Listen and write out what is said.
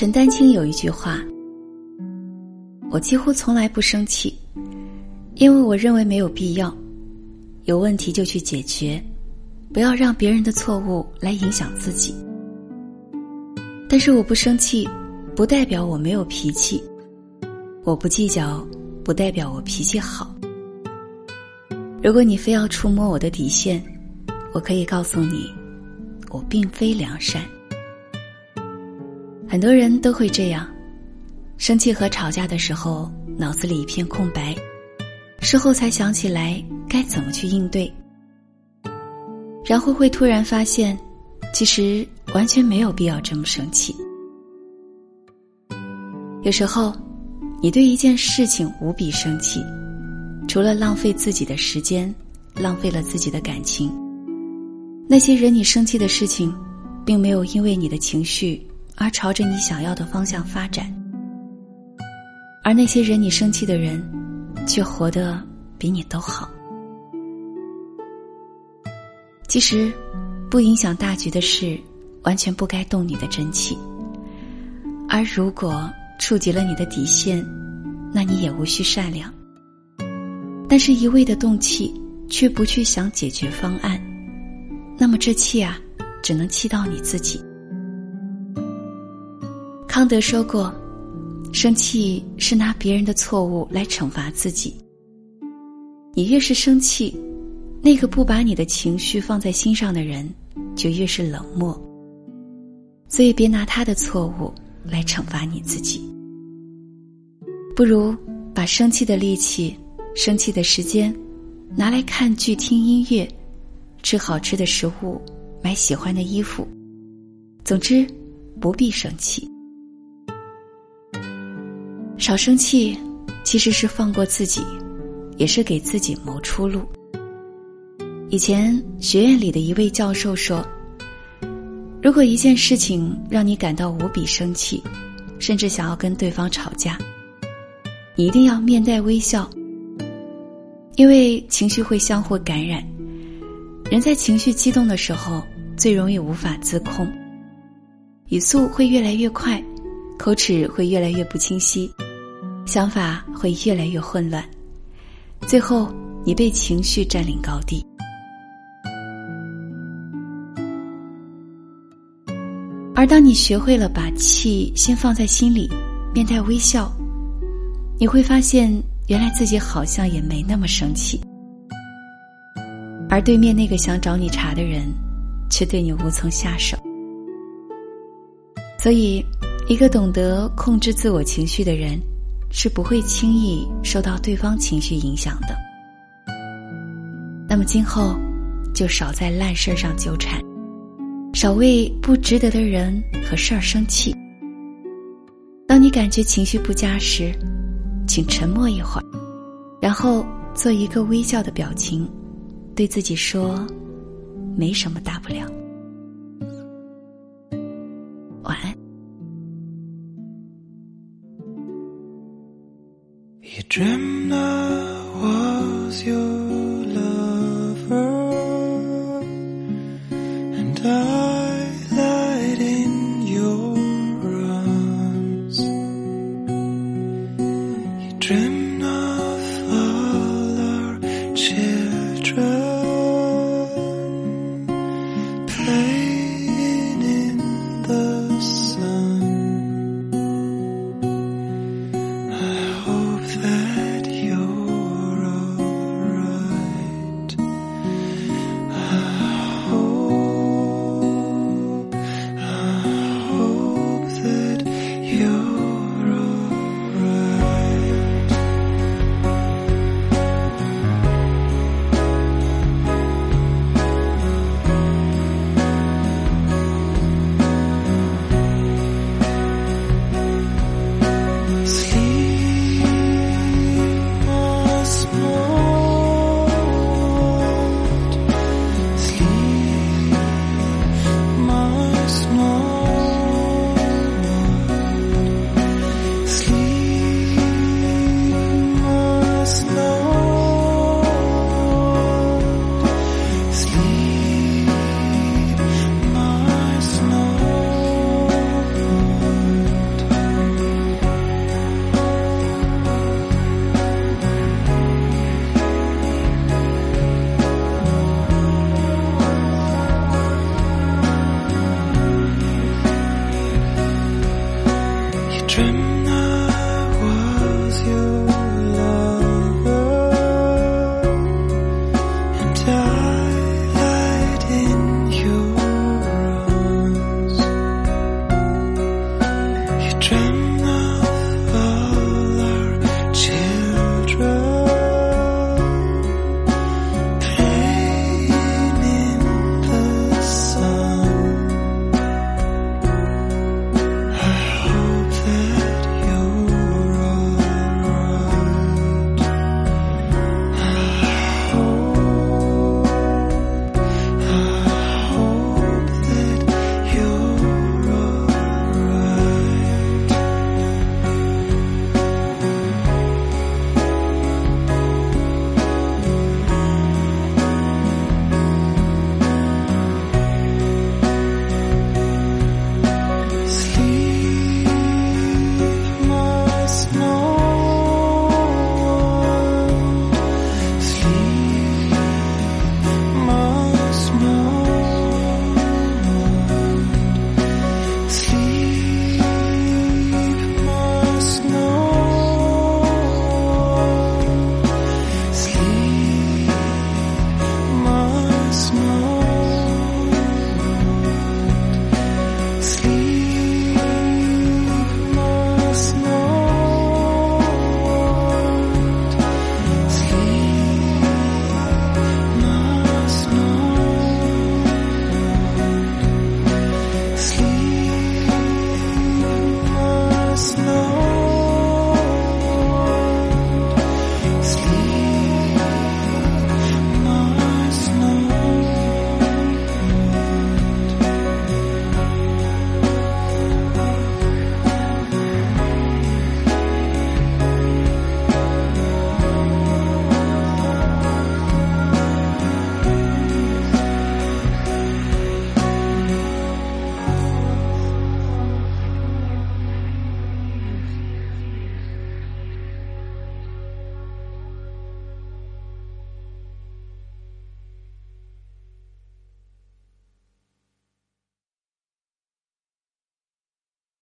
陈丹青有一句话：“我几乎从来不生气，因为我认为没有必要。有问题就去解决，不要让别人的错误来影响自己。但是我不生气，不代表我没有脾气；我不计较，不代表我脾气好。如果你非要触摸我的底线，我可以告诉你，我并非良善。”很多人都会这样，生气和吵架的时候，脑子里一片空白，事后才想起来该怎么去应对，然后会突然发现，其实完全没有必要这么生气。有时候，你对一件事情无比生气，除了浪费自己的时间，浪费了自己的感情。那些惹你生气的事情，并没有因为你的情绪。而朝着你想要的方向发展，而那些惹你生气的人，却活得比你都好。其实，不影响大局的事，完全不该动你的真气；而如果触及了你的底线，那你也无需善良。但是，一味的动气，却不去想解决方案，那么这气啊，只能气到你自己。康德说过：“生气是拿别人的错误来惩罚自己。你越是生气，那个不把你的情绪放在心上的人，就越是冷漠。所以别拿他的错误来惩罚你自己。不如把生气的力气、生气的时间，拿来看剧、听音乐、吃好吃的食物、买喜欢的衣服。总之，不必生气。”少生气，其实是放过自己，也是给自己谋出路。以前学院里的一位教授说：“如果一件事情让你感到无比生气，甚至想要跟对方吵架，你一定要面带微笑，因为情绪会相互感染。人在情绪激动的时候，最容易无法自控，语速会越来越快，口齿会越来越不清晰。”想法会越来越混乱，最后你被情绪占领高地。而当你学会了把气先放在心里，面带微笑，你会发现原来自己好像也没那么生气。而对面那个想找你茬的人，却对你无从下手。所以，一个懂得控制自我情绪的人。是不会轻易受到对方情绪影响的。那么今后，就少在烂事儿上纠缠，少为不值得的人和事儿生气。当你感觉情绪不佳时，请沉默一会儿，然后做一个微笑的表情，对自己说：“没什么大不了。” You dreamed I was yours. tremble.